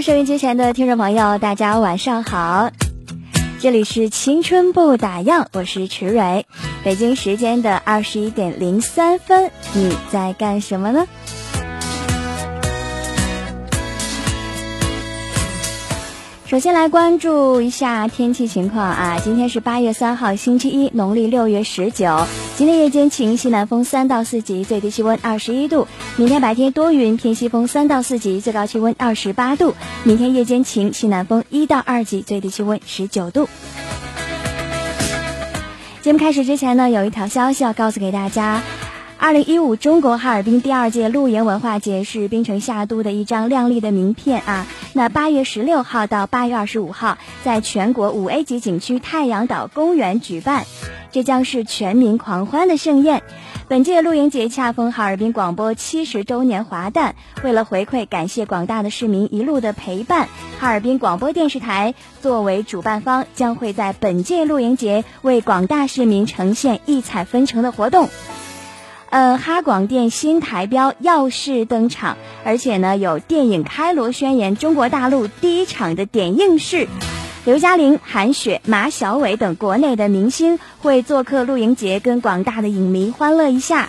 收音机前的听众朋友，大家晚上好，这里是青春不打烊，我是池蕊，北京时间的二十一点零三分，你在干什么呢？首先来关注一下天气情况啊，今天是八月三号星期一，农历六月十九。今天夜间晴，西南风三到四级，最低气温二十一度。明天白天多云，偏西风三到四级，最高气温二十八度。明天夜间晴，西南风一到二级，最低气温十九度。节目开始之前呢，有一条消息要告诉给大家。二零一五中国哈尔滨第二届露营文化节是冰城夏都的一张亮丽的名片啊！那八月十六号到八月二十五号，在全国五 A 级景区太阳岛公园举办，这将是全民狂欢的盛宴。本届露营节恰逢哈尔滨广播七十周年华诞，为了回馈感谢广大的市民一路的陪伴，哈尔滨广播电视台作为主办方，将会在本届露营节为广大市民呈现异彩纷呈的活动。呃，哈广电新台标耀世登场，而且呢，有电影开罗宣言中国大陆第一场的点映式，刘嘉玲、韩雪、马小伟等国内的明星会做客露营节，跟广大的影迷欢乐一下。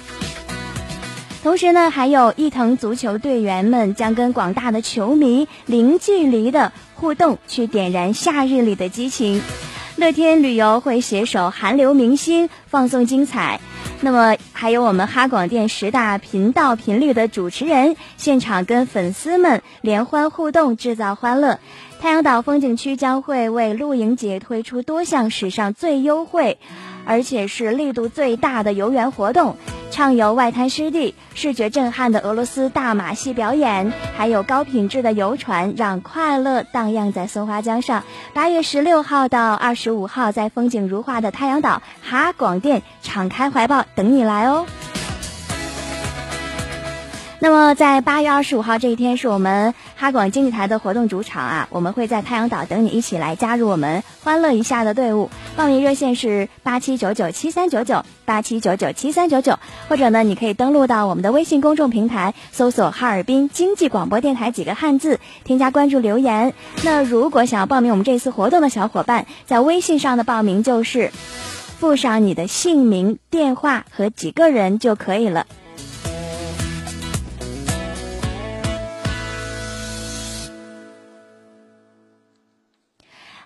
同时呢，还有伊藤足球队员们将跟广大的球迷零距离的互动，去点燃夏日里的激情。乐天旅游会携手韩流明星放送精彩。那么还有我们哈广电十大频道频率的主持人，现场跟粉丝们联欢互动，制造欢乐。太阳岛风景区将会为露营节推出多项史上最优惠，而且是力度最大的游园活动。畅游外滩湿地，视觉震撼的俄罗斯大马戏表演，还有高品质的游船，让快乐荡漾在松花江上。八月十六号到二十五号，在风景如画的太阳岛，哈广电敞开怀抱等你来哦。那么，在八月二十五号这一天，是我们哈广经济台的活动主场啊！我们会在太阳岛等你一起来加入我们欢乐一下的队伍。报名热线是八七九九七三九九八七九九七三九九，或者呢，你可以登录到我们的微信公众平台，搜索“哈尔滨经济广播电台”几个汉字，添加关注留言。那如果想要报名我们这次活动的小伙伴，在微信上的报名就是附上你的姓名、电话和几个人就可以了。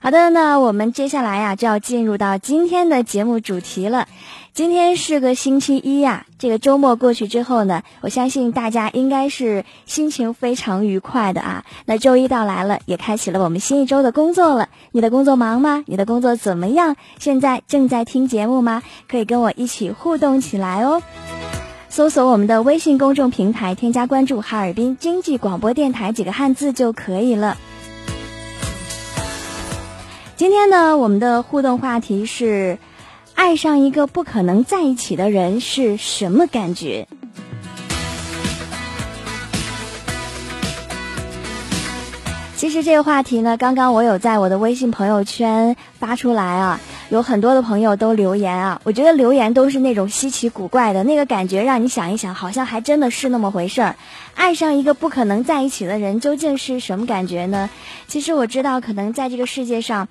好的，那我们接下来呀就要进入到今天的节目主题了。今天是个星期一呀，这个周末过去之后呢，我相信大家应该是心情非常愉快的啊。那周一到来了，也开启了我们新一周的工作了。你的工作忙吗？你的工作怎么样？现在正在听节目吗？可以跟我一起互动起来哦。搜索我们的微信公众平台，添加关注“哈尔滨经济广播电台”几个汉字就可以了。今天呢，我们的互动话题是：爱上一个不可能在一起的人是什么感觉？其实这个话题呢，刚刚我有在我的微信朋友圈发出来啊。有很多的朋友都留言啊，我觉得留言都是那种稀奇古怪的那个感觉，让你想一想，好像还真的是那么回事儿。爱上一个不可能在一起的人，究竟是什么感觉呢？其实我知道，可能在这个世界上。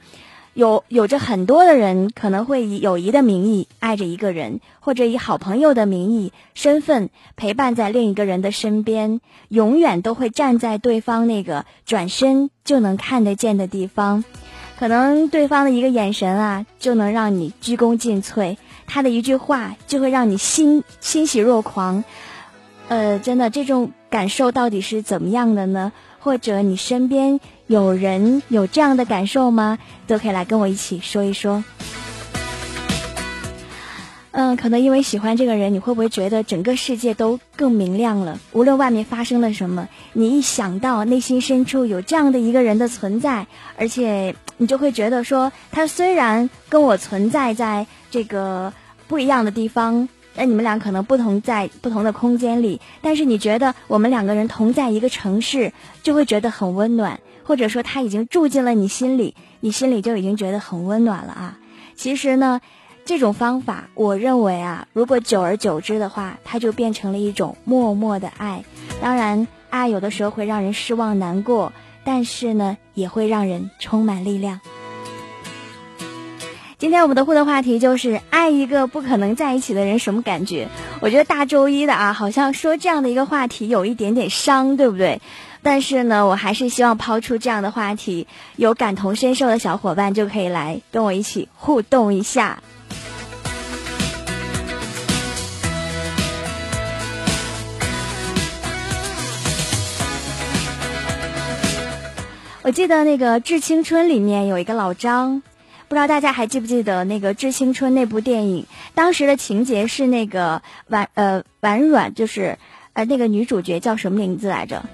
有有着很多的人可能会以友谊的名义爱着一个人，或者以好朋友的名义身份陪伴在另一个人的身边，永远都会站在对方那个转身就能看得见的地方。可能对方的一个眼神啊，就能让你鞠躬尽瘁；他的一句话就会让你欣欣喜若狂。呃，真的，这种感受到底是怎么样的呢？或者你身边有人有这样的感受吗？都可以来跟我一起说一说。嗯，可能因为喜欢这个人，你会不会觉得整个世界都更明亮了？无论外面发生了什么，你一想到内心深处有这样的一个人的存在，而且你就会觉得说，他虽然跟我存在在这个不一样的地方。那你们俩可能不同在不同的空间里，但是你觉得我们两个人同在一个城市，就会觉得很温暖，或者说他已经住进了你心里，你心里就已经觉得很温暖了啊。其实呢，这种方法，我认为啊，如果久而久之的话，它就变成了一种默默的爱。当然，爱有的时候会让人失望难过，但是呢，也会让人充满力量。今天我们的互动话题就是爱一个不可能在一起的人什么感觉？我觉得大周一的啊，好像说这样的一个话题有一点点伤，对不对？但是呢，我还是希望抛出这样的话题，有感同身受的小伙伴就可以来跟我一起互动一下。我记得那个《致青春》里面有一个老张。不知道大家还记不记得那个《致青春》那部电影？当时的情节是那个婉呃婉软，就是呃那个女主角叫什么名字来着？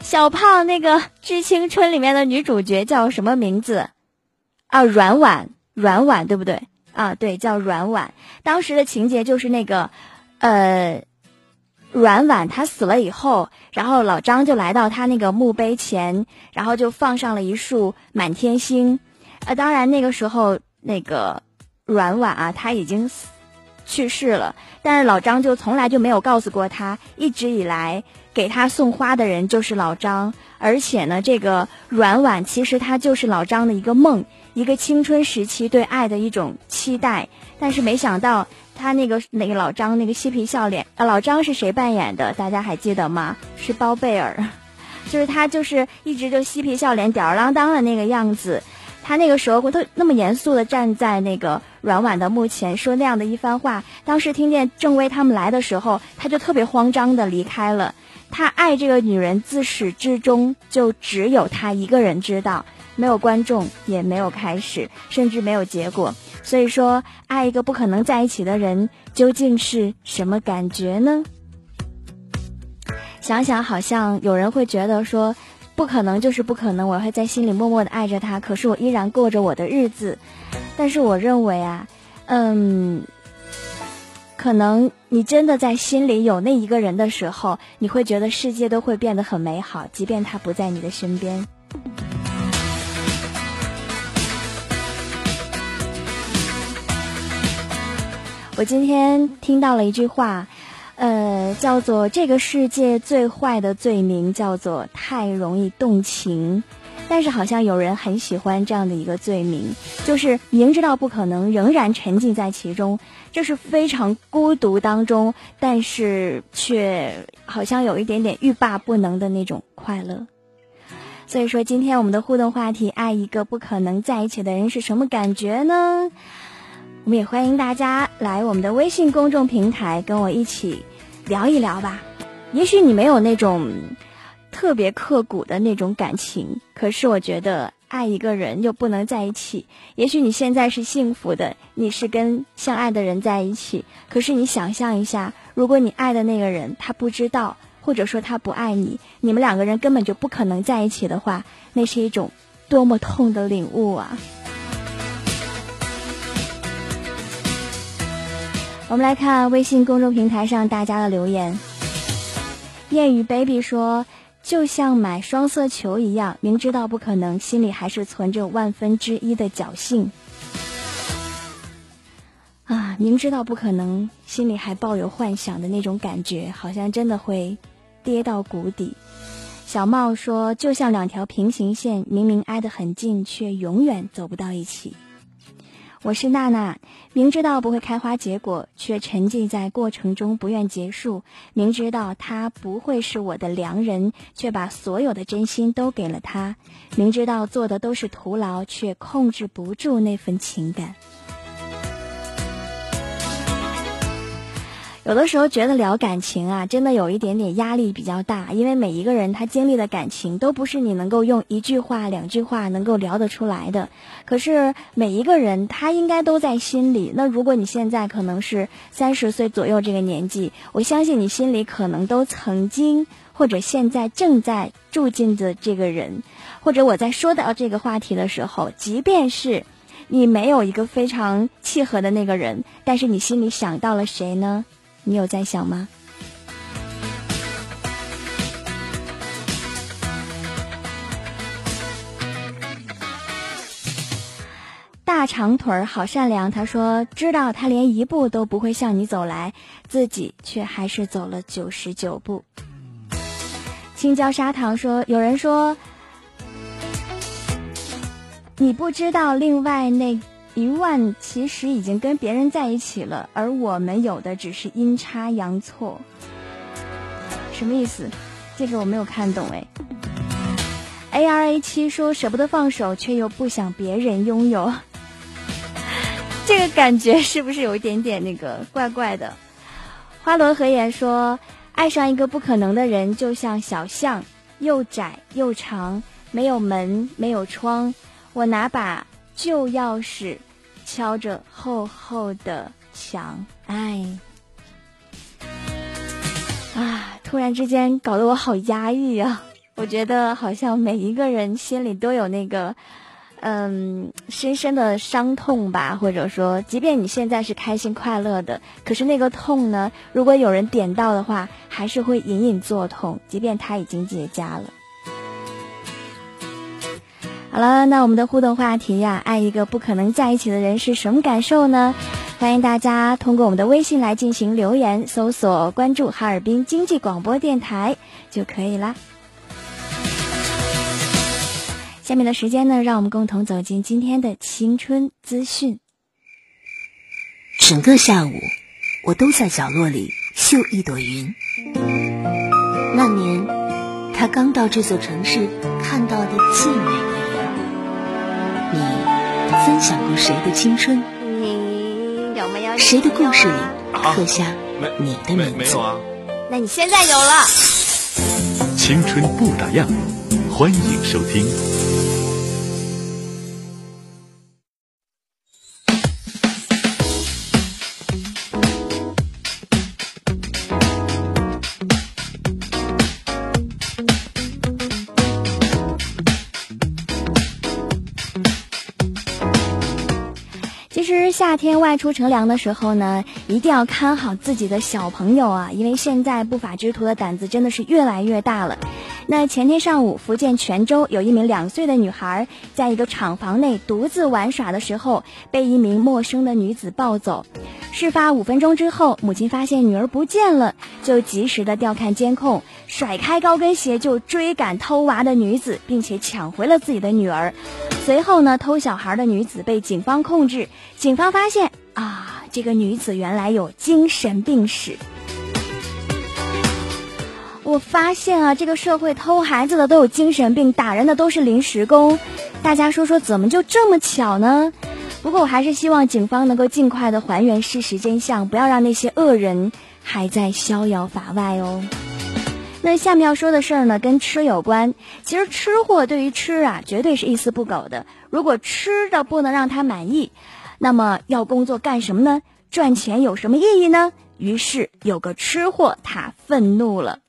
小胖那个《致青春》里面的女主角叫什么名字？啊，软婉，软婉对不对？啊，对，叫软婉。当时的情节就是那个呃阮婉她死了以后，然后老张就来到她那个墓碑前，然后就放上了一束满天星。呃，当然那个时候那个阮婉啊，他已经死去世了，但是老张就从来就没有告诉过他，一直以来给他送花的人就是老张，而且呢，这个阮婉其实他就是老张的一个梦，一个青春时期对爱的一种期待，但是没想到他那个那个老张那个嬉皮笑脸，啊，老张是谁扮演的？大家还记得吗？是包贝尔，就是他就是一直就嬉皮笑脸、吊儿郎当的那个样子。他那个时候会特那么严肃的站在那个阮婉的墓前说那样的一番话。当时听见郑薇他们来的时候，他就特别慌张的离开了。他爱这个女人自始至终就只有他一个人知道，没有观众，也没有开始，甚至没有结果。所以说，爱一个不可能在一起的人究竟是什么感觉呢？想想好像有人会觉得说。不可能就是不可能，我会在心里默默的爱着他，可是我依然过着我的日子。但是我认为啊，嗯，可能你真的在心里有那一个人的时候，你会觉得世界都会变得很美好，即便他不在你的身边。我今天听到了一句话。呃，叫做这个世界最坏的罪名叫做太容易动情，但是好像有人很喜欢这样的一个罪名，就是明知道不可能，仍然沉浸在其中，这是非常孤独当中，但是却好像有一点点欲罢不能的那种快乐。所以说，今天我们的互动话题：爱一个不可能在一起的人是什么感觉呢？我们也欢迎大家来我们的微信公众平台跟我一起。聊一聊吧，也许你没有那种特别刻骨的那种感情，可是我觉得爱一个人又不能在一起。也许你现在是幸福的，你是跟相爱的人在一起，可是你想象一下，如果你爱的那个人他不知道，或者说他不爱你，你们两个人根本就不可能在一起的话，那是一种多么痛的领悟啊！我们来看微信公众平台上大家的留言。谚语 baby 说：“就像买双色球一样，明知道不可能，心里还是存着万分之一的侥幸。”啊明知道不可能，心里还抱有幻想的那种感觉，好像真的会跌到谷底。小茂说：“就像两条平行线，明明挨得很近，却永远走不到一起。”我是娜娜，明知道不会开花结果，却沉浸在过程中不愿结束；明知道他不会是我的良人，却把所有的真心都给了他；明知道做的都是徒劳，却控制不住那份情感。有的时候觉得聊感情啊，真的有一点点压力比较大，因为每一个人他经历的感情都不是你能够用一句话、两句话能够聊得出来的。可是每一个人他应该都在心里。那如果你现在可能是三十岁左右这个年纪，我相信你心里可能都曾经或者现在正在住进的这个人，或者我在说到这个话题的时候，即便是你没有一个非常契合的那个人，但是你心里想到了谁呢？你有在想吗？大长腿儿好善良，他说知道他连一步都不会向你走来，自己却还是走了九十九步。青椒砂糖说，有人说你不知道，另外那。一万其实已经跟别人在一起了，而我们有的只是阴差阳错。什么意思？这个我没有看懂哎。A R A 七说舍不得放手，却又不想别人拥有，这个感觉是不是有一点点那个怪怪的？花轮和言说，爱上一个不可能的人，就像小巷，又窄又长，没有门，没有窗，我拿把。旧钥匙敲着厚厚的墙，哎，啊！突然之间搞得我好压抑啊！我觉得好像每一个人心里都有那个，嗯，深深的伤痛吧，或者说，即便你现在是开心快乐的，可是那个痛呢，如果有人点到的话，还是会隐隐作痛，即便他已经结痂了。好了，那我们的互动话题呀，爱一个不可能在一起的人是什么感受呢？欢迎大家通过我们的微信来进行留言，搜索关注哈尔滨经济广播电台就可以啦。下面的时间呢，让我们共同走进今天的青春资讯。整个下午，我都在角落里绣一朵云。那年，他刚到这座城市看到的最。你分享过谁的青春？你有没有谁的故事里刻下你的名字？没有啊。那你现在有了。青春不打烊，欢迎收听。夏天外出乘凉的时候呢，一定要看好自己的小朋友啊，因为现在不法之徒的胆子真的是越来越大了。那前天上午，福建泉州有一名两岁的女孩，在一个厂房内独自玩耍的时候，被一名陌生的女子抱走。事发五分钟之后，母亲发现女儿不见了，就及时的调看监控，甩开高跟鞋就追赶偷娃的女子，并且抢回了自己的女儿。随后呢，偷小孩的女子被警方控制。警方发现啊，这个女子原来有精神病史。我发现啊，这个社会偷孩子的都有精神病，打人的都是临时工。大家说说，怎么就这么巧呢？不过我还是希望警方能够尽快的还原事实真相，不要让那些恶人还在逍遥法外哦。那下面要说的事儿呢，跟吃有关。其实吃货对于吃啊，绝对是一丝不苟的。如果吃的不能让他满意，那么要工作干什么呢？赚钱有什么意义呢？于是有个吃货，他愤怒了。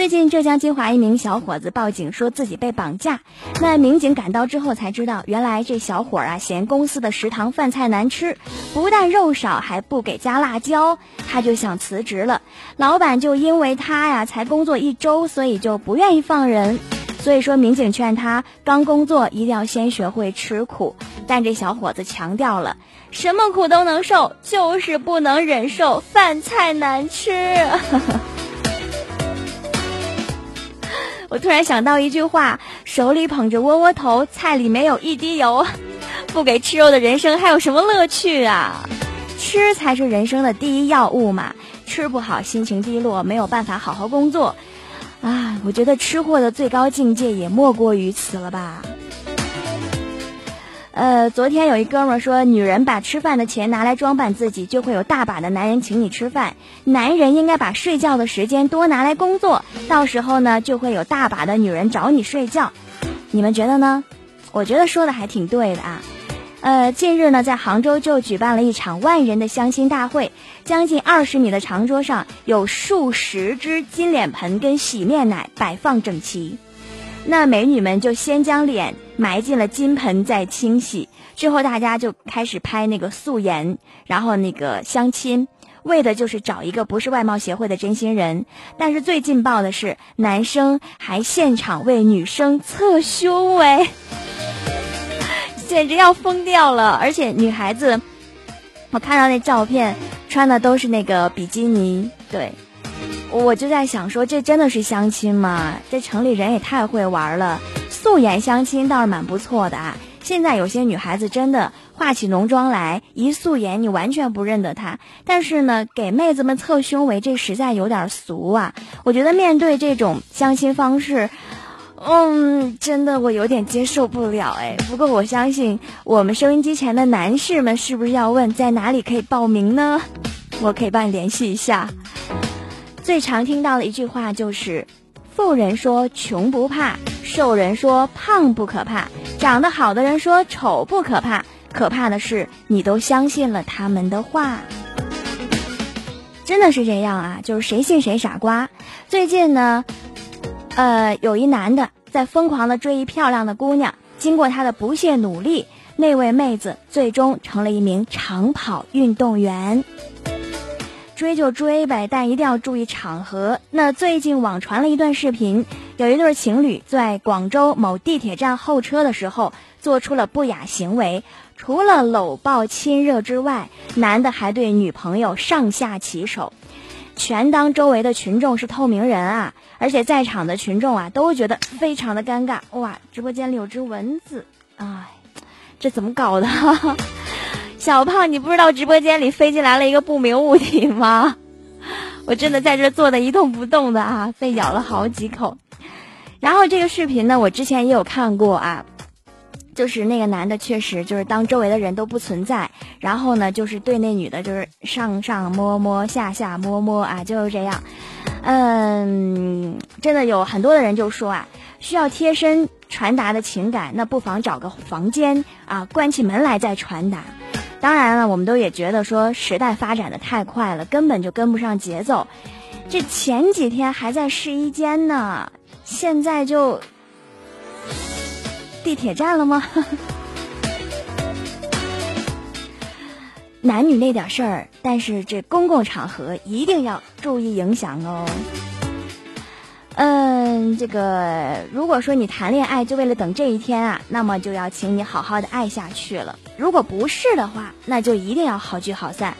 最近，浙江金华一名小伙子报警说自己被绑架。那民警赶到之后才知道，原来这小伙啊嫌公司的食堂饭菜难吃，不但肉少，还不给加辣椒，他就想辞职了。老板就因为他呀才工作一周，所以就不愿意放人。所以说，民警劝他刚工作一定要先学会吃苦。但这小伙子强调了，什么苦都能受，就是不能忍受饭菜难吃。我突然想到一句话：手里捧着窝窝头，菜里没有一滴油，不给吃肉的人生还有什么乐趣啊？吃才是人生的第一要务嘛！吃不好，心情低落，没有办法好好工作。啊，我觉得吃货的最高境界也莫过于此了吧。呃，昨天有一哥们儿说，女人把吃饭的钱拿来装扮自己，就会有大把的男人请你吃饭。男人应该把睡觉的时间多拿来工作，到时候呢，就会有大把的女人找你睡觉。你们觉得呢？我觉得说的还挺对的啊。呃，近日呢，在杭州就举办了一场万人的相亲大会，将近二十米的长桌上有数十只金脸盆跟洗面奶摆放整齐。那美女们就先将脸埋进了金盆，再清洗。之后大家就开始拍那个素颜，然后那个相亲，为的就是找一个不是外貌协会的真心人。但是最劲爆的是，男生还现场为女生测胸围，简直要疯掉了！而且女孩子，我看到那照片，穿的都是那个比基尼，对。我就在想说，这真的是相亲吗？这城里人也太会玩了。素颜相亲倒是蛮不错的啊。现在有些女孩子真的化起浓妆来，一素颜你完全不认得她。但是呢，给妹子们测胸围，这实在有点俗啊。我觉得面对这种相亲方式，嗯，真的我有点接受不了哎。不过我相信我们收音机前的男士们是不是要问在哪里可以报名呢？我可以帮你联系一下。最常听到的一句话就是：“富人说穷不怕，瘦人说胖不可怕，长得好的人说丑不可怕，可怕的是你都相信了他们的话。”真的是这样啊，就是谁信谁傻瓜。最近呢，呃，有一男的在疯狂的追一漂亮的姑娘，经过他的不懈努力，那位妹子最终成了一名长跑运动员。追就追呗，但一定要注意场合。那最近网传了一段视频，有一对情侣在广州某地铁站候车的时候，做出了不雅行为。除了搂抱亲热之外，男的还对女朋友上下其手，全当周围的群众是透明人啊！而且在场的群众啊，都觉得非常的尴尬。哇，直播间里有只蚊子，哎，这怎么搞的？小胖，你不知道直播间里飞进来了一个不明物体吗？我真的在这坐的一动不动的啊，被咬了好几口。然后这个视频呢，我之前也有看过啊，就是那个男的确实就是当周围的人都不存在，然后呢就是对那女的就是上上摸摸下下摸摸啊，就是这样。嗯，真的有很多的人就说啊，需要贴身传达的情感，那不妨找个房间啊，关起门来再传达。当然了，我们都也觉得说时代发展的太快了，根本就跟不上节奏。这前几天还在试衣间呢，现在就地铁站了吗？男女那点事儿，但是这公共场合一定要注意影响哦。嗯，这个如果说你谈恋爱就为了等这一天啊，那么就要请你好好的爱下去了。如果不是的话，那就一定要好聚好散。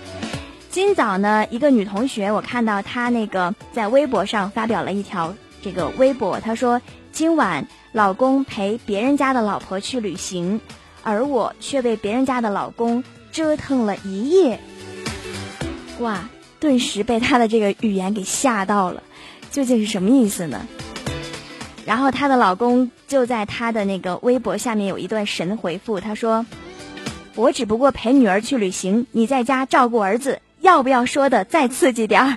今早呢，一个女同学，我看到她那个在微博上发表了一条这个微博，她说今晚老公陪别人家的老婆去旅行，而我却被别人家的老公折腾了一夜。哇，顿时被她的这个语言给吓到了。究竟是什么意思呢？然后她的老公就在她的那个微博下面有一段神回复，他说：“我只不过陪女儿去旅行，你在家照顾儿子，要不要说的再刺激点儿？”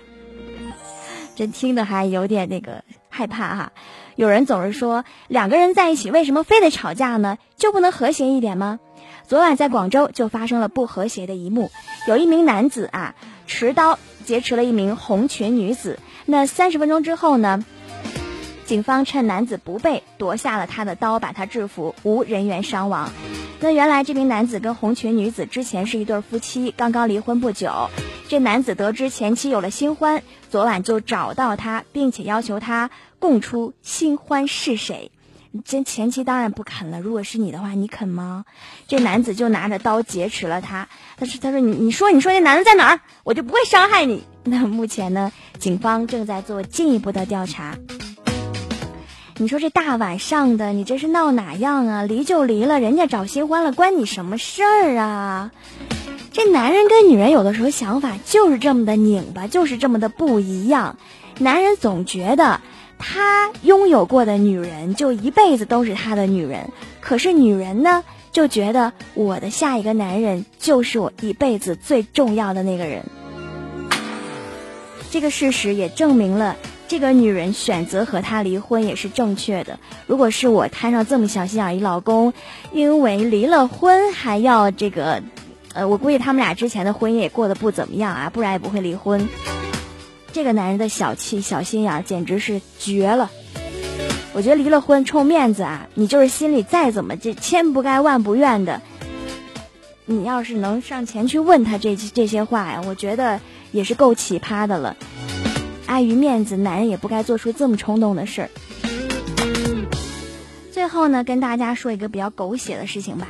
真听的还有点那个害怕哈。有人总是说两个人在一起为什么非得吵架呢？就不能和谐一点吗？昨晚在广州就发生了不和谐的一幕，有一名男子啊持刀劫持了一名红裙女子。那三十分钟之后呢？警方趁男子不备，夺下了他的刀，把他制服，无人员伤亡。那原来这名男子跟红裙女子之前是一对夫妻，刚刚离婚不久。这男子得知前妻有了新欢，昨晚就找到他，并且要求他供出新欢是谁。这前妻当然不肯了。如果是你的话，你肯吗？这男子就拿着刀劫持了她。他说：“他说你你说你说这男的在哪儿？我就不会伤害你。”那目前呢，警方正在做进一步的调查。你说这大晚上的，你这是闹哪样啊？离就离了，人家找新欢了，关你什么事儿啊？这男人跟女人有的时候想法就是这么的拧巴，就是这么的不一样。男人总觉得他拥有过的女人就一辈子都是他的女人，可是女人呢，就觉得我的下一个男人就是我一辈子最重要的那个人。这个事实也证明了。这个女人选择和他离婚也是正确的。如果是我摊上这么小心眼一老公，因为离了婚还要这个，呃，我估计他们俩之前的婚姻也过得不怎么样啊，不然也不会离婚。这个男人的小气、小心眼儿简直是绝了。我觉得离了婚冲面子啊，你就是心里再怎么这千不该万不愿的，你要是能上前去问他这这些话呀，我觉得也是够奇葩的了。碍于面子，男人也不该做出这么冲动的事儿。最后呢，跟大家说一个比较狗血的事情吧。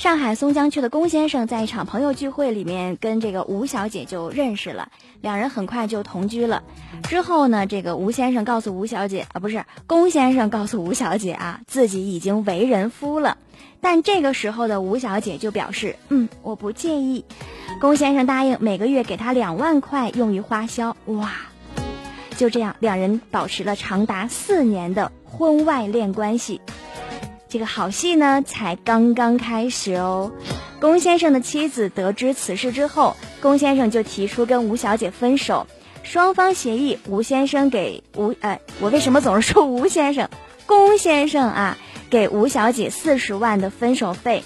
上海松江区的龚先生在一场朋友聚会里面跟这个吴小姐就认识了，两人很快就同居了。之后呢，这个吴先生告诉吴小姐啊，不是龚先生告诉吴小姐啊，自己已经为人夫了。但这个时候的吴小姐就表示，嗯，我不介意。龚先生答应每个月给她两万块用于花销。哇，就这样，两人保持了长达四年的婚外恋关系。这个好戏呢，才刚刚开始哦。龚先生的妻子得知此事之后，龚先生就提出跟吴小姐分手。双方协议，吴先生给吴……呃，我为什么总是说吴先生？龚先生啊，给吴小姐四十万的分手费。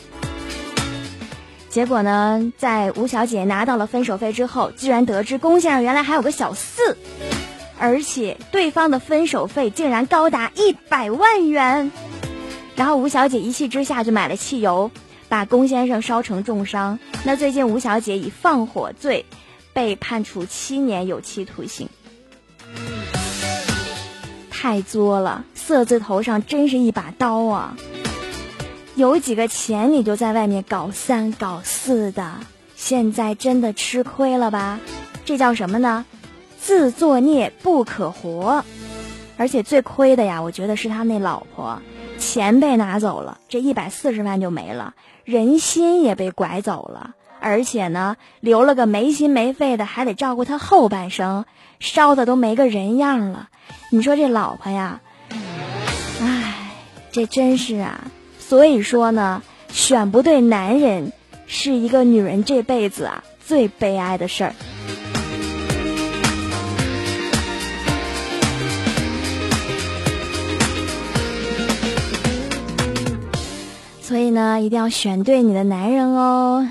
结果呢，在吴小姐拿到了分手费之后，居然得知龚先生原来还有个小四，而且对方的分手费竟然高达一百万元。然后吴小姐一气之下就买了汽油，把龚先生烧成重伤。那最近吴小姐以放火罪被判处七年有期徒刑，太作了！色字头上真是一把刀啊！有几个钱你就在外面搞三搞四的，现在真的吃亏了吧？这叫什么呢？自作孽不可活！而且最亏的呀，我觉得是他那老婆。钱被拿走了，这一百四十万就没了，人心也被拐走了，而且呢，留了个没心没肺的，还得照顾他后半生，烧的都没个人样了。你说这老婆呀，唉，这真是啊。所以说呢，选不对男人，是一个女人这辈子啊最悲哀的事儿。所以呢，一定要选对你的男人哦。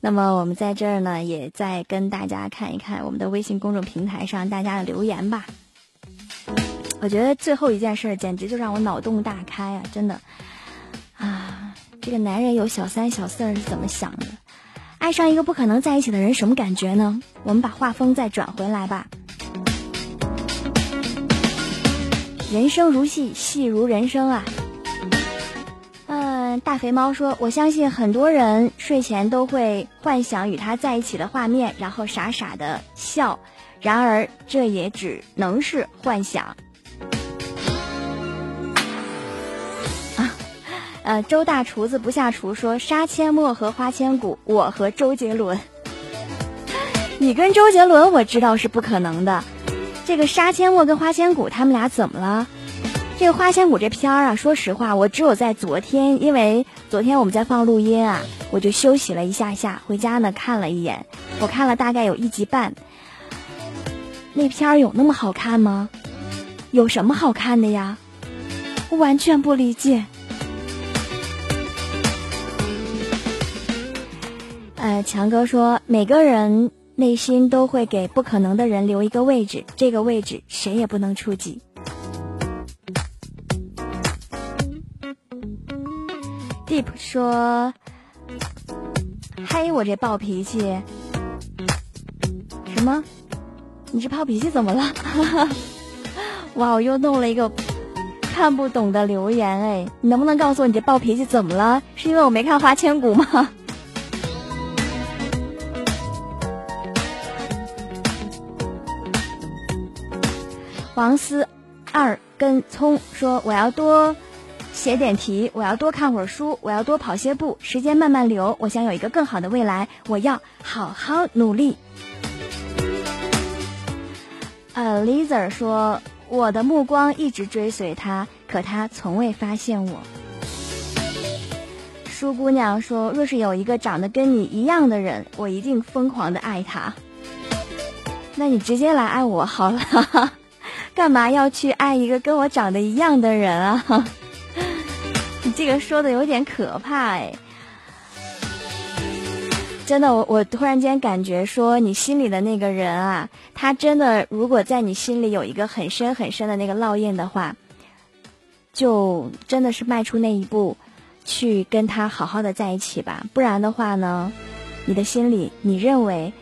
那么我们在这儿呢，也再跟大家看一看我们的微信公众平台上大家的留言吧。我觉得最后一件事简直就让我脑洞大开啊！真的啊，这个男人有小三小四是怎么想的？爱上一个不可能在一起的人，什么感觉呢？我们把画风再转回来吧。人生如戏，戏如人生啊。大肥猫说：“我相信很多人睡前都会幻想与他在一起的画面，然后傻傻的笑。然而，这也只能是幻想。”啊，呃，周大厨子不下厨说：“杀阡陌和花千骨，我和周杰伦。你跟周杰伦，我知道是不可能的。这个杀阡陌跟花千骨，他们俩怎么了？”这个花千骨这片儿啊，说实话，我只有在昨天，因为昨天我们在放录音啊，我就休息了一下下，回家呢看了一眼，我看了大概有一集半。那片儿有那么好看吗？有什么好看的呀？我完全不理解。呃，强哥说，每个人内心都会给不可能的人留一个位置，这个位置谁也不能触及。Deep 说：“嘿，我这暴脾气，什么？你这暴脾气怎么了？哇，我又弄了一个看不懂的留言哎，你能不能告诉我你这暴脾气怎么了？是因为我没看《花千骨》吗？王思二根葱说：“我要多写点题，我要多看会儿书，我要多跑些步，时间慢慢流。我想有一个更好的未来，我要好好努力。”呃，Lisa 说：“我的目光一直追随他，可他从未发现我。”舒姑娘说：“若是有一个长得跟你一样的人，我一定疯狂的爱他。那你直接来爱我好了。”干嘛要去爱一个跟我长得一样的人啊？这个说的有点可怕哎！真的，我我突然间感觉说，你心里的那个人啊，他真的如果在你心里有一个很深很深的那个烙印的话，就真的是迈出那一步，去跟他好好的在一起吧。不然的话呢，你的心里你认为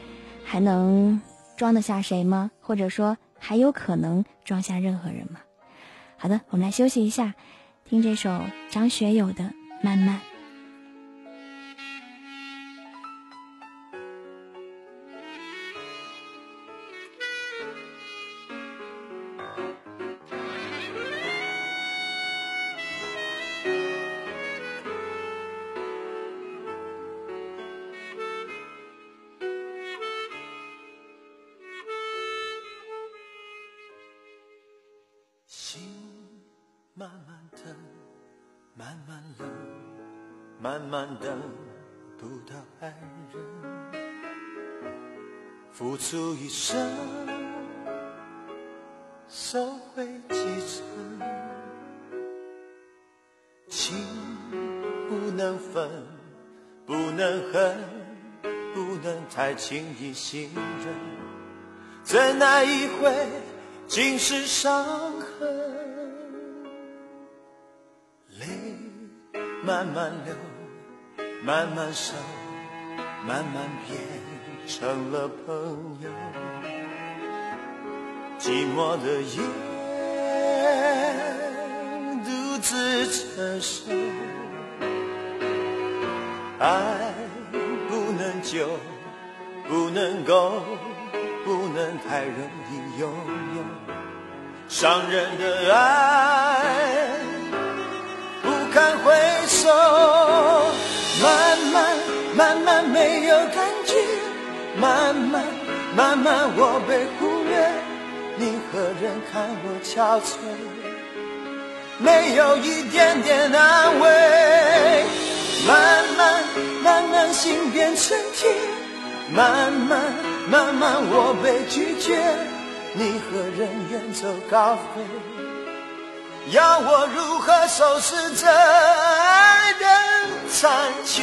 还能装得下谁吗？或者说？还有可能装下任何人吗？好的，我们来休息一下，听这首张学友的《慢慢》。轻易信任。怎奈一回，尽是伤痕。泪慢慢流。慢慢收，慢慢变成了朋友。寂寞的夜，独自承受。爱不能久，不能够，不能太容易拥有。伤人的爱，不堪回首。慢慢慢慢没有感觉，慢慢慢慢我被忽略，你何人看我憔悴？没有一点点安慰，慢慢慢慢心变成铁，慢慢慢慢我被拒绝，你和人远走高飞？要我如何收拾这爱的残缺？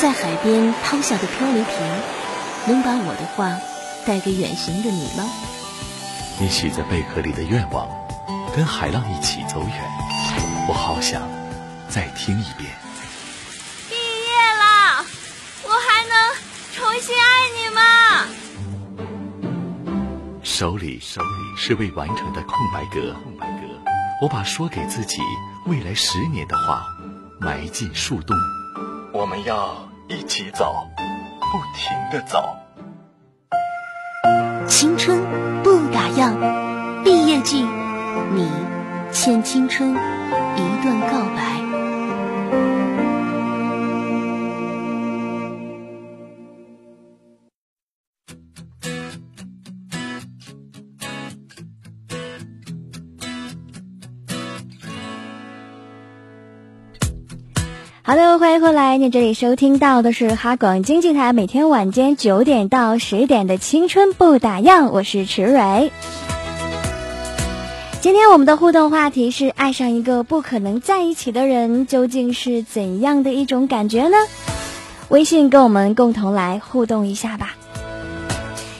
在海边抛下的漂流瓶，能把我的话带给远行的你吗？你许在贝壳里的愿望，跟海浪一起走远，我好想再听一遍。毕业了，我还能重新爱你吗？手里手里是未完成的空白格，空白格，我把说给自己未来十年的话埋进树洞。我们要。一起走，不停的走。青春不打烊，毕业季，你欠青春一段告白。欢迎回来。你这里收听到的是哈广经济台每天晚间九点到十点的青春不打烊，我是池蕊。今天我们的互动话题是：爱上一个不可能在一起的人，究竟是怎样的一种感觉呢？微信跟我们共同来互动一下吧。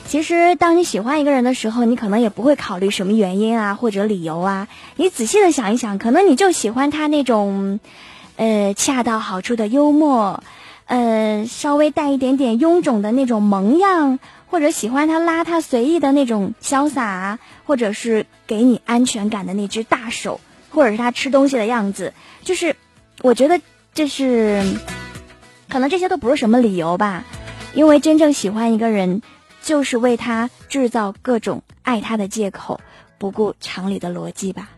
其实，当你喜欢一个人的时候，你可能也不会考虑什么原因啊，或者理由啊。你仔细的想一想，可能你就喜欢他那种。呃，恰到好处的幽默，呃，稍微带一点点臃肿的那种萌样，或者喜欢他邋遢随意的那种潇洒，或者是给你安全感的那只大手，或者是他吃东西的样子，就是，我觉得这是，可能这些都不是什么理由吧，因为真正喜欢一个人，就是为他制造各种爱他的借口，不顾常理的逻辑吧。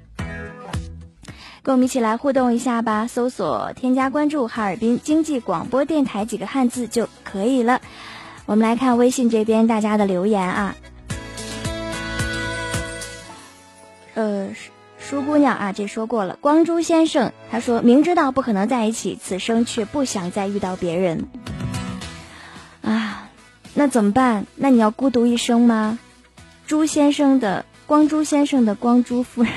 跟我们一起来互动一下吧，搜索添加关注哈尔滨经济广播电台几个汉字就可以了。我们来看微信这边大家的留言啊。呃，舒姑娘啊，这说过了。光洙先生他说明知道不可能在一起，此生却不想再遇到别人。啊，那怎么办？那你要孤独一生吗？朱先生的光洙先生的光洙夫人。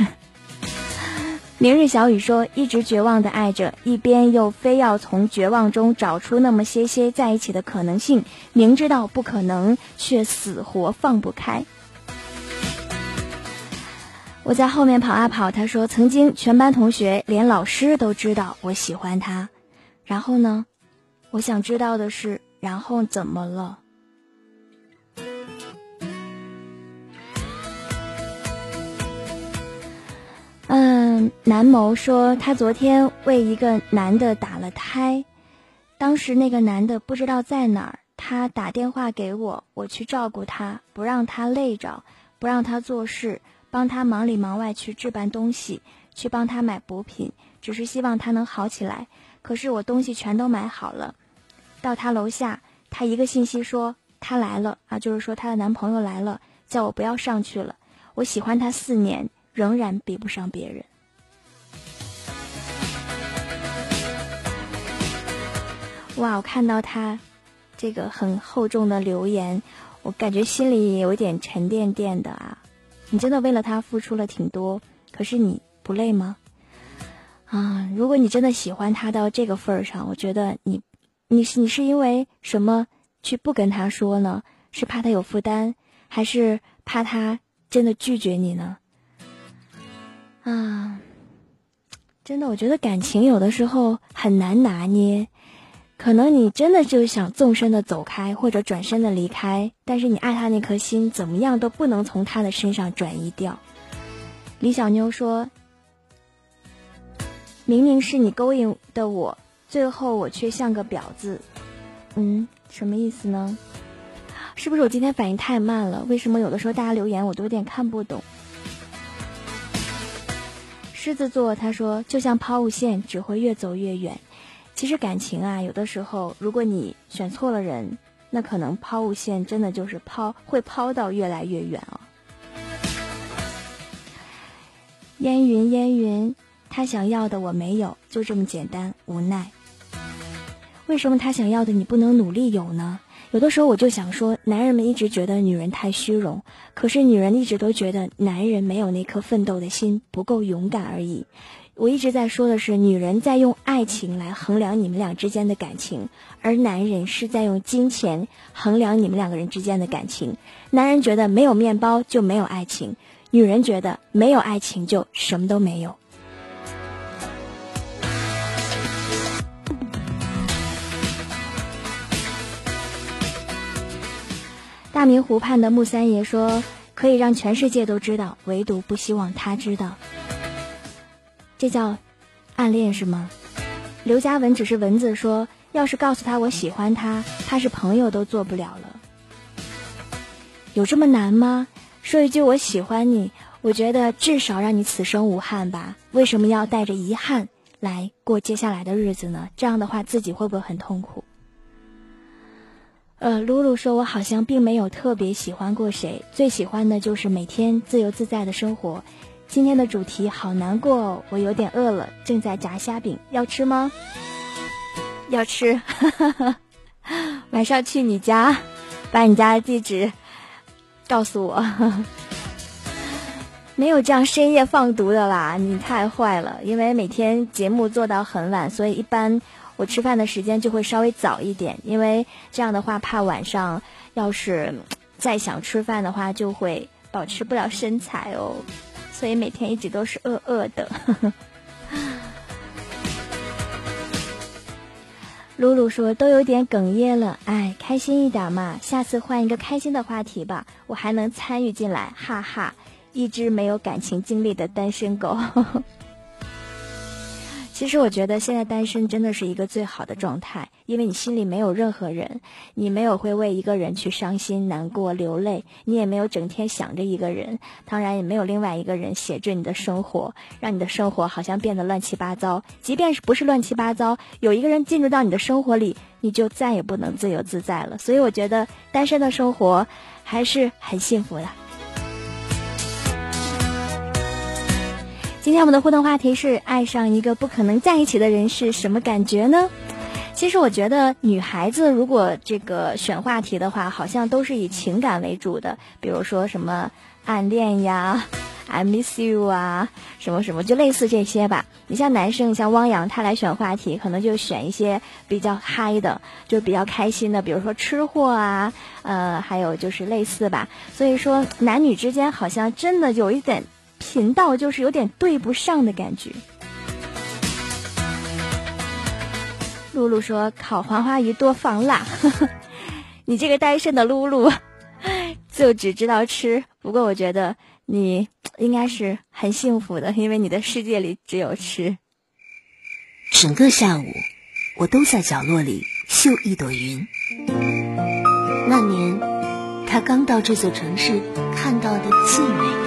明日小雨说：“一直绝望的爱着，一边又非要从绝望中找出那么些些在一起的可能性，明知道不可能，却死活放不开。”我在后面跑啊跑，他说：“曾经全班同学，连老师都知道我喜欢他。然后呢？我想知道的是，然后怎么了？”嗯，南谋说他昨天为一个男的打了胎，当时那个男的不知道在哪儿，他打电话给我，我去照顾他，不让他累着，不让他做事，帮他忙里忙外去置办东西，去帮他买补品，只是希望他能好起来。可是我东西全都买好了，到他楼下，他一个信息说他来了啊，就是说她的男朋友来了，叫我不要上去了。我喜欢他四年。仍然比不上别人。哇！我看到他这个很厚重的留言，我感觉心里有点沉甸甸的啊。你真的为了他付出了挺多，可是你不累吗？啊！如果你真的喜欢他到这个份儿上，我觉得你，你是你是因为什么去不跟他说呢？是怕他有负担，还是怕他真的拒绝你呢？啊，真的，我觉得感情有的时候很难拿捏。可能你真的就想纵身的走开，或者转身的离开，但是你爱他那颗心，怎么样都不能从他的身上转移掉。李小妞说：“明明是你勾引的我，最后我却像个婊子。嗯，什么意思呢？是不是我今天反应太慢了？为什么有的时候大家留言我都有点看不懂？狮子座他说，就像抛物线，只会越走越远。其实感情啊，有的时候如果你选错了人，那可能抛物线真的就是抛，会抛到越来越远啊。烟云烟云，他想要的我没有，就这么简单，无奈。为什么他想要的你不能努力有呢？有的时候我就想说，男人们一直觉得女人太虚荣，可是女人一直都觉得男人没有那颗奋斗的心，不够勇敢而已。我一直在说的是，女人在用爱情来衡量你们俩之间的感情，而男人是在用金钱衡量你们两个人之间的感情。男人觉得没有面包就没有爱情，女人觉得没有爱情就什么都没有。大明湖畔的木三爷说：“可以让全世界都知道，唯独不希望他知道。”这叫暗恋是吗？刘嘉文只是文字说：“要是告诉他我喜欢他，他是朋友都做不了了。”有这么难吗？说一句我喜欢你，我觉得至少让你此生无憾吧。为什么要带着遗憾来过接下来的日子呢？这样的话，自己会不会很痛苦？呃，露露说：“我好像并没有特别喜欢过谁，最喜欢的就是每天自由自在的生活。”今天的主题好难过哦，我有点饿了，正在炸虾饼，要吃吗？要吃，晚上去你家，把你家的地址告诉我。没有这样深夜放毒的啦，你太坏了。因为每天节目做到很晚，所以一般。我吃饭的时间就会稍微早一点，因为这样的话怕晚上要是再想吃饭的话，就会保持不了身材哦。所以每天一直都是饿饿的。露露说都有点哽咽了，哎，开心一点嘛，下次换一个开心的话题吧，我还能参与进来，哈哈。一只没有感情经历的单身狗。其实我觉得现在单身真的是一个最好的状态，因为你心里没有任何人，你没有会为一个人去伤心、难过、流泪，你也没有整天想着一个人，当然也没有另外一个人写着你的生活，让你的生活好像变得乱七八糟。即便是不是乱七八糟，有一个人进入到你的生活里，你就再也不能自由自在了。所以我觉得单身的生活还是很幸福的。今天我们的互动话题是：爱上一个不可能在一起的人是什么感觉呢？其实我觉得女孩子如果这个选话题的话，好像都是以情感为主的，比如说什么暗恋呀、I miss you 啊，什么什么，就类似这些吧。你像男生，你像汪洋，他来选话题，可能就选一些比较嗨的，就比较开心的，比如说吃货啊，呃，还有就是类似吧。所以说，男女之间好像真的有一点。频道就是有点对不上的感觉。露露说：“烤黄花鱼多放辣。”你这个单身的露露，就只知道吃。不过我觉得你应该是很幸福的，因为你的世界里只有吃。整个下午，我都在角落里绣一朵云。那年，他刚到这座城市，看到的最美。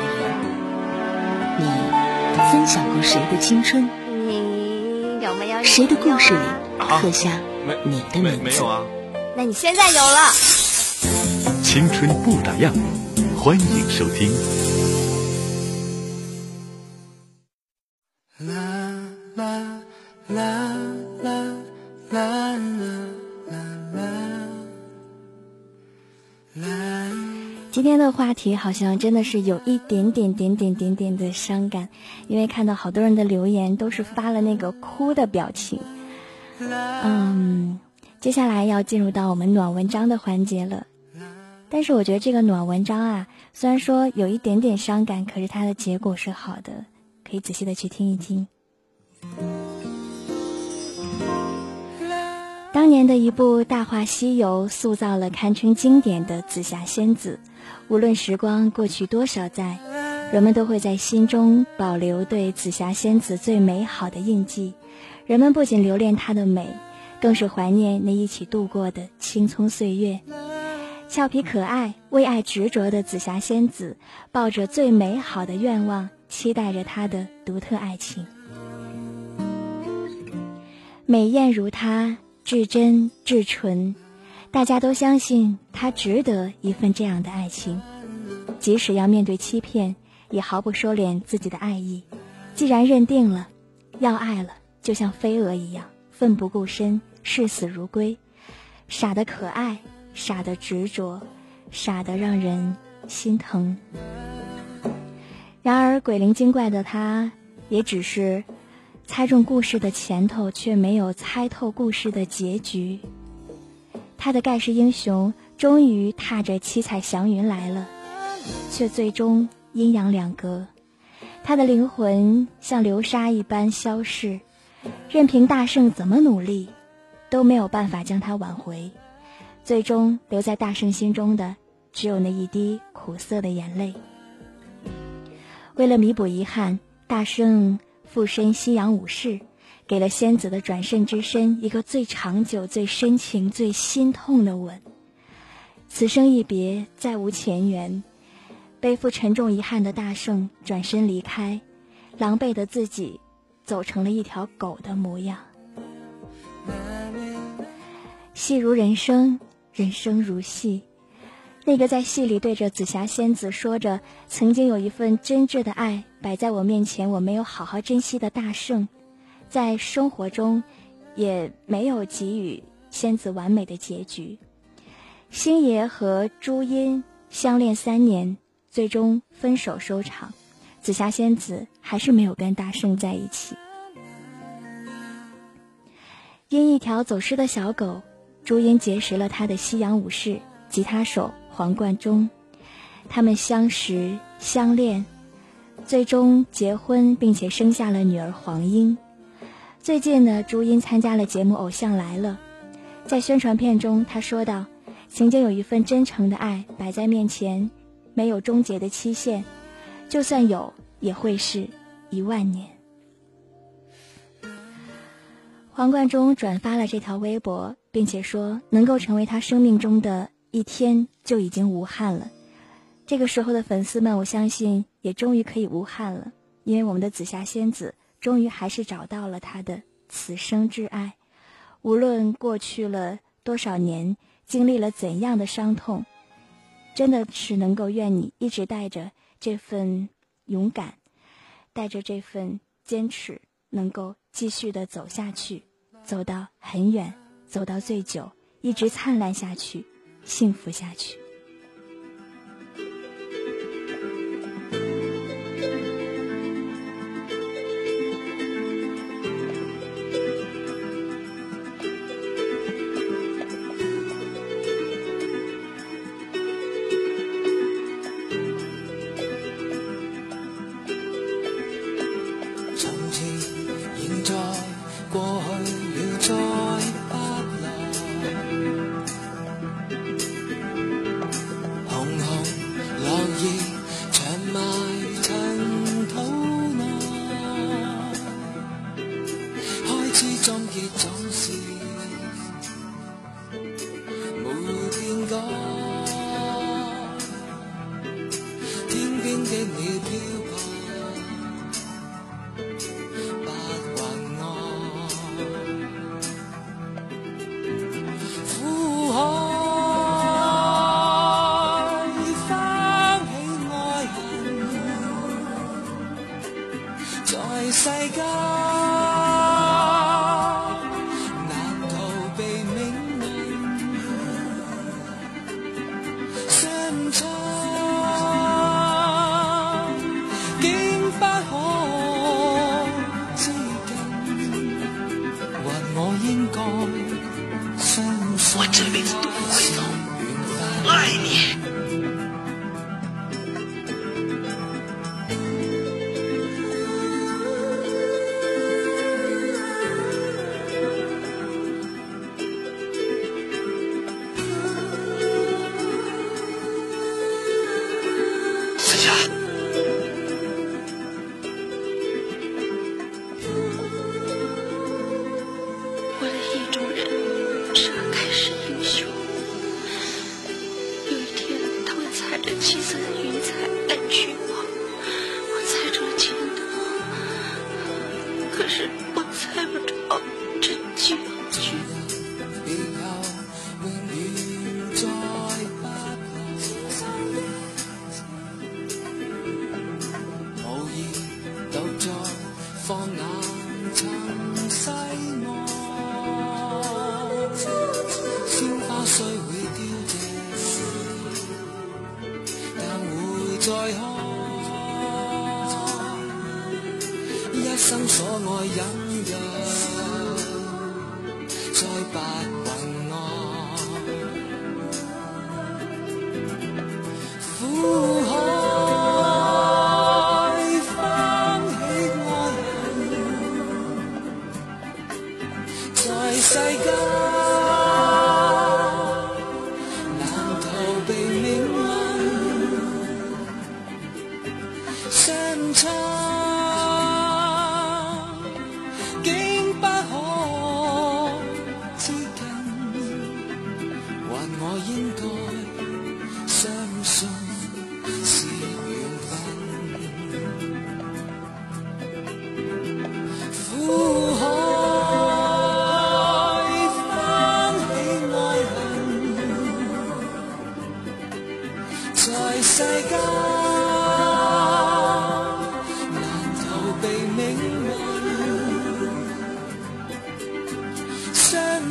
你分享过谁的青春？你有没有谁的故事里刻下你的名字？那你现在有了。青春不打烊，欢迎收听。今天的话题好像真的是有一点点点点点点的伤感，因为看到好多人的留言都是发了那个哭的表情。嗯，接下来要进入到我们暖文章的环节了，但是我觉得这个暖文章啊，虽然说有一点点伤感，可是它的结果是好的，可以仔细的去听一听。当年的一部《大话西游》塑造了堪称经典的紫霞仙子。无论时光过去多少载，人们都会在心中保留对紫霞仙子最美好的印记。人们不仅留恋她的美，更是怀念那一起度过的青葱岁月。俏皮可爱、为爱执着的紫霞仙子，抱着最美好的愿望，期待着她的独特爱情。美艳如她，至真至纯，大家都相信她值得一份这样的爱情，即使要面对欺骗，也毫不收敛自己的爱意。既然认定了，要爱了，就像飞蛾一样，奋不顾身，视死如归，傻的可爱。傻的执着，傻的让人心疼。然而鬼灵精怪的他，也只是猜中故事的前头，却没有猜透故事的结局。他的盖世英雄终于踏着七彩祥云来了，却最终阴阳两隔。他的灵魂像流沙一般消逝，任凭大圣怎么努力，都没有办法将他挽回。最终留在大圣心中的，只有那一滴苦涩的眼泪。为了弥补遗憾，大圣附身西洋武士，给了仙子的转瞬之身一个最长久、最深情、最心痛的吻。此生一别，再无前缘，背负沉重遗憾的大圣转身离开，狼狈的自己，走成了一条狗的模样。戏如人生。人生如戏，那个在戏里对着紫霞仙子说着“曾经有一份真挚的爱摆在我面前，我没有好好珍惜”的大圣，在生活中也没有给予仙子完美的结局。星爷和朱茵相恋三年，最终分手收场，紫霞仙子还是没有跟大圣在一起。因一条走失的小狗。朱茵结识了他的西洋武士吉他手黄贯中，他们相识相恋，最终结婚，并且生下了女儿黄英。最近呢，朱茵参加了节目《偶像来了》，在宣传片中，她说道：“曾经有一份真诚的爱摆在面前，没有终结的期限，就算有，也会是一万年。”黄贯中转发了这条微博。并且说，能够成为他生命中的一天就已经无憾了。这个时候的粉丝们，我相信也终于可以无憾了，因为我们的紫霞仙子终于还是找到了他的此生挚爱。无论过去了多少年，经历了怎样的伤痛，真的是能够愿你一直带着这份勇敢，带着这份坚持，能够继续的走下去，走到很远。走到最久，一直灿烂下去，幸福下去。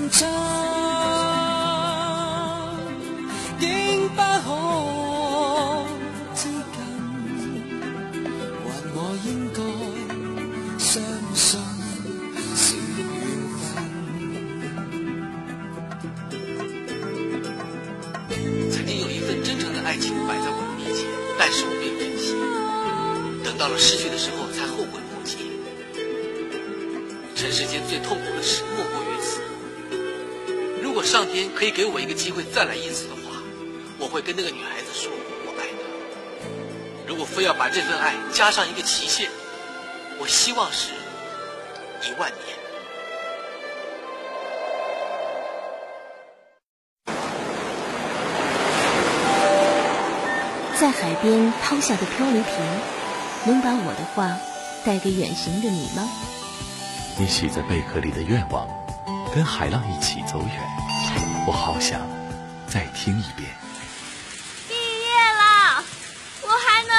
失再来一次的话，我会跟那个女孩子说我爱她。如果非要把这份爱加上一个期限，我希望是一万年。在海边抛下的漂流瓶。能把我的话带给远行的你吗？你写在贝壳里的愿望，跟海浪一起走远。我好想再听一遍。毕业了，我还能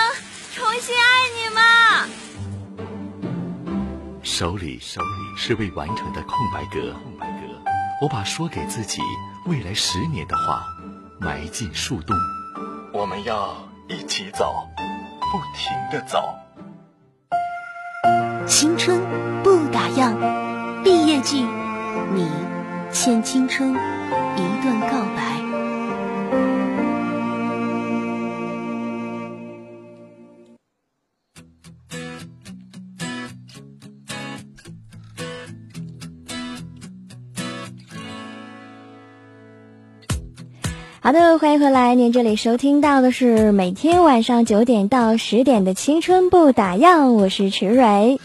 重新爱你吗？手里手里是未完成的空白格，空白格。我把说给自己未来十年的话埋进树洞。我们要一起走。不停的走，青春不打烊，毕业季，你欠青春一段告白。好的，欢迎回来。您这里收听到的是每天晚上九点到十点的《青春不打烊》，我是池蕊。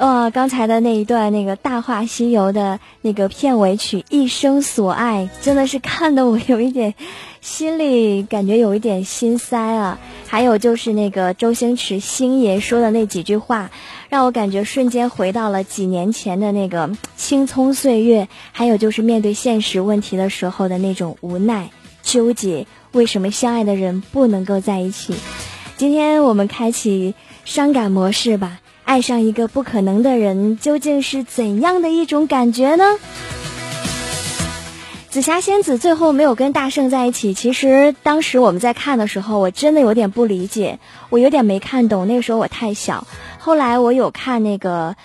哇，刚才的那一段那个《大话西游》的那个片尾曲《一生所爱》，真的是看得我有一点心里感觉有一点心塞啊。还有就是那个周星驰星爷说的那几句话。让我感觉瞬间回到了几年前的那个青葱岁月，还有就是面对现实问题的时候的那种无奈、纠结，为什么相爱的人不能够在一起？今天我们开启伤感模式吧，爱上一个不可能的人，究竟是怎样的一种感觉呢？紫霞仙子最后没有跟大圣在一起，其实当时我们在看的时候，我真的有点不理解，我有点没看懂，那个时候我太小。后来我有看那个，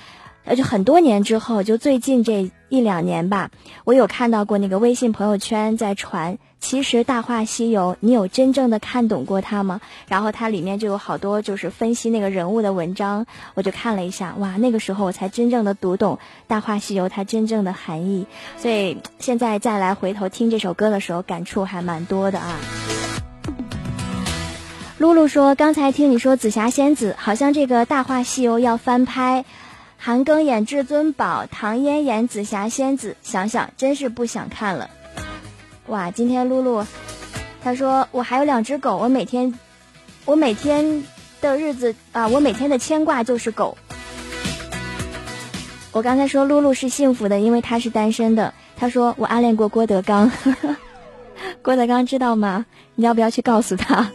呃，就很多年之后，就最近这一两年吧，我有看到过那个微信朋友圈在传。其实《大话西游》，你有真正的看懂过它吗？然后它里面就有好多就是分析那个人物的文章，我就看了一下，哇，那个时候我才真正的读懂《大话西游》它真正的含义。所以现在再来回头听这首歌的时候，感触还蛮多的啊。露露说：“刚才听你说紫霞仙子，好像这个《大话西游》要翻拍，韩庚演至尊宝，唐嫣演紫霞仙子，想想真是不想看了。”哇，今天露露，她说我还有两只狗，我每天，我每天的日子啊，我每天的牵挂就是狗。我刚才说露露是幸福的，因为她是单身的。她说我暗恋过郭德纲，郭德纲知道吗？你要不要去告诉他？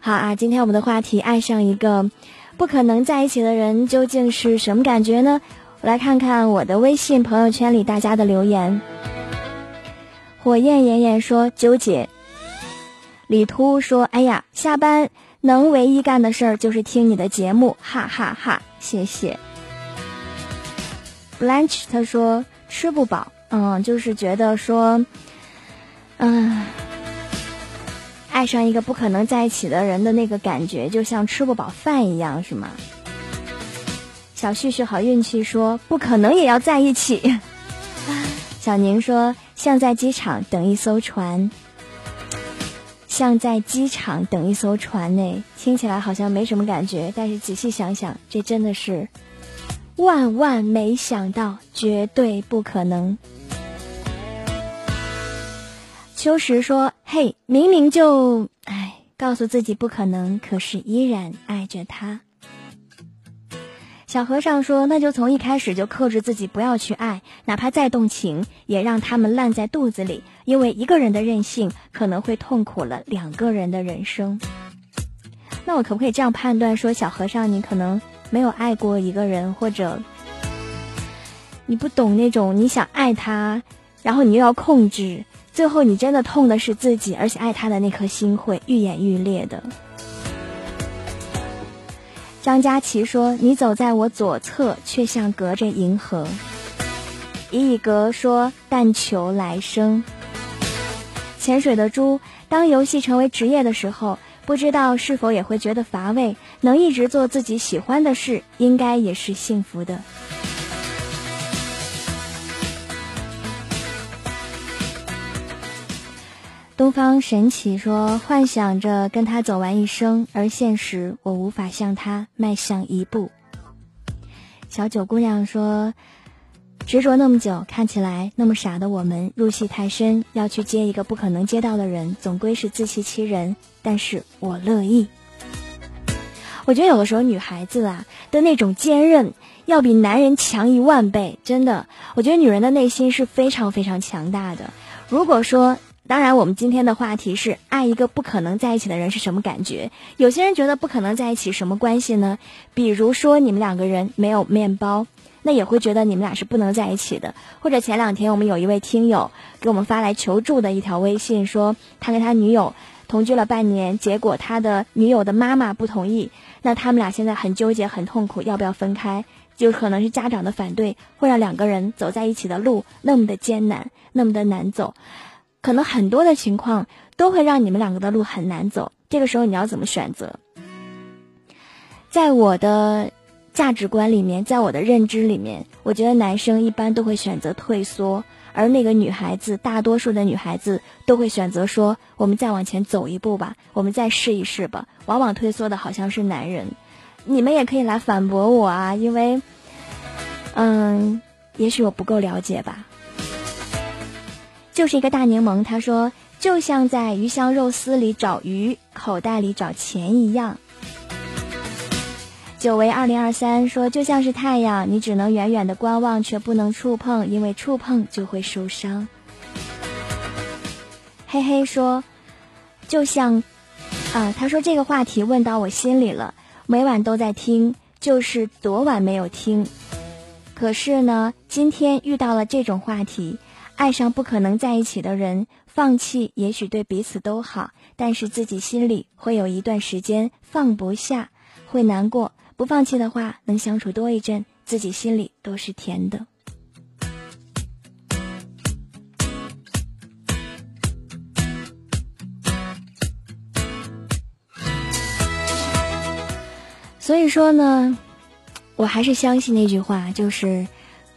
好啊，今天我们的话题，爱上一个不可能在一起的人，究竟是什么感觉呢？我来看看我的微信朋友圈里大家的留言。火焰炎炎说纠结，李秃说：“哎呀，下班能唯一干的事儿就是听你的节目，哈哈哈！谢谢。Blanch 他说：“吃不饱，嗯，就是觉得说，嗯，爱上一个不可能在一起的人的那个感觉，就像吃不饱饭一样，是吗？”小旭旭好运气说：“不可能也要在一起。”小宁说：“像在机场等一艘船，像在机场等一艘船呢，听起来好像没什么感觉，但是仔细想想，这真的是万万没想到，绝对不可能。”秋实说：“嘿，明明就哎，告诉自己不可能，可是依然爱着他。”小和尚说：“那就从一开始就克制自己，不要去爱，哪怕再动情，也让他们烂在肚子里。因为一个人的任性，可能会痛苦了两个人的人生。”那我可不可以这样判断说，小和尚你可能没有爱过一个人，或者你不懂那种你想爱他，然后你又要控制，最后你真的痛的是自己，而且爱他的那颗心会愈演愈烈的。张佳琪说：“你走在我左侧，却像隔着银河。”一以格说：“但求来生。”潜水的猪，当游戏成为职业的时候，不知道是否也会觉得乏味？能一直做自己喜欢的事，应该也是幸福的。东方神起说：“幻想着跟他走完一生，而现实我无法向他迈向一步。”小九姑娘说：“执着那么久，看起来那么傻的我们，入戏太深，要去接一个不可能接到的人，总归是自欺欺人。但是我乐意。我觉得有的时候女孩子啊的那种坚韧，要比男人强一万倍。真的，我觉得女人的内心是非常非常强大的。如果说……当然，我们今天的话题是爱一个不可能在一起的人是什么感觉？有些人觉得不可能在一起什么关系呢？比如说你们两个人没有面包，那也会觉得你们俩是不能在一起的。或者前两天我们有一位听友给我们发来求助的一条微信，说他跟他女友同居了半年，结果他的女友的妈妈不同意，那他们俩现在很纠结、很痛苦，要不要分开？就可能是家长的反对，会让两个人走在一起的路那么的艰难，那么的难走。可能很多的情况都会让你们两个的路很难走，这个时候你要怎么选择？在我的价值观里面，在我的认知里面，我觉得男生一般都会选择退缩，而那个女孩子，大多数的女孩子都会选择说：“我们再往前走一步吧，我们再试一试吧。”往往退缩的好像是男人，你们也可以来反驳我啊，因为，嗯，也许我不够了解吧。就是一个大柠檬，他说，就像在鱼香肉丝里找鱼，口袋里找钱一样。久违二零二三说，就像是太阳，你只能远远的观望，却不能触碰，因为触碰就会受伤。嘿嘿说，就像，啊，他说这个话题问到我心里了，每晚都在听，就是昨晚没有听，可是呢，今天遇到了这种话题。爱上不可能在一起的人，放弃也许对彼此都好，但是自己心里会有一段时间放不下，会难过。不放弃的话，能相处多一阵，自己心里都是甜的。所以说呢，我还是相信那句话，就是。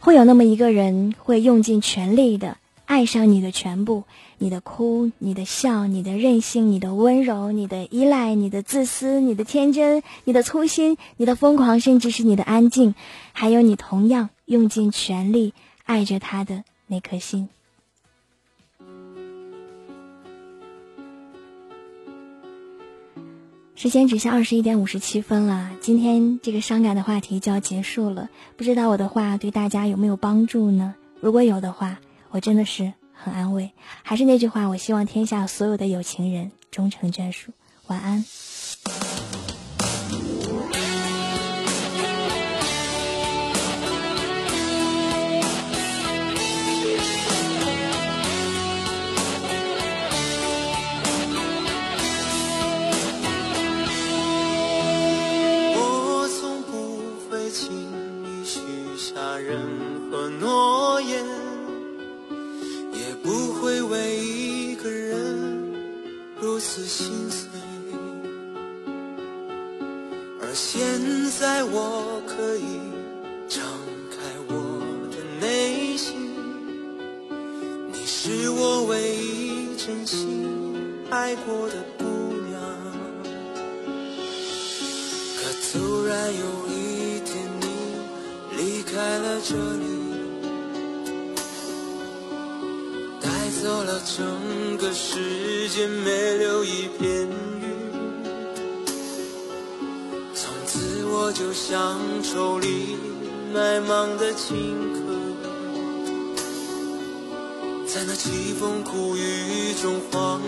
会有那么一个人，会用尽全力的爱上你的全部，你的哭，你的笑，你的任性，你的温柔，你的依赖，你的自私，你的天真，你的粗心，你的疯狂，甚至是你的安静，还有你同样用尽全力爱着他的那颗心。时间只剩二十一点五十七分了，今天这个伤感的话题就要结束了。不知道我的话对大家有没有帮助呢？如果有的话，我真的是很安慰。还是那句话，我希望天下所有的有情人终成眷属。晚安。他任何诺言，也不会为一个人如此心碎。而现在我可以敞开我的内心，你是我唯一真心爱过的。这里带。走了整个世界，没留一片云。从此我就像愁里埋芒的青稞，在那凄风苦雨中荒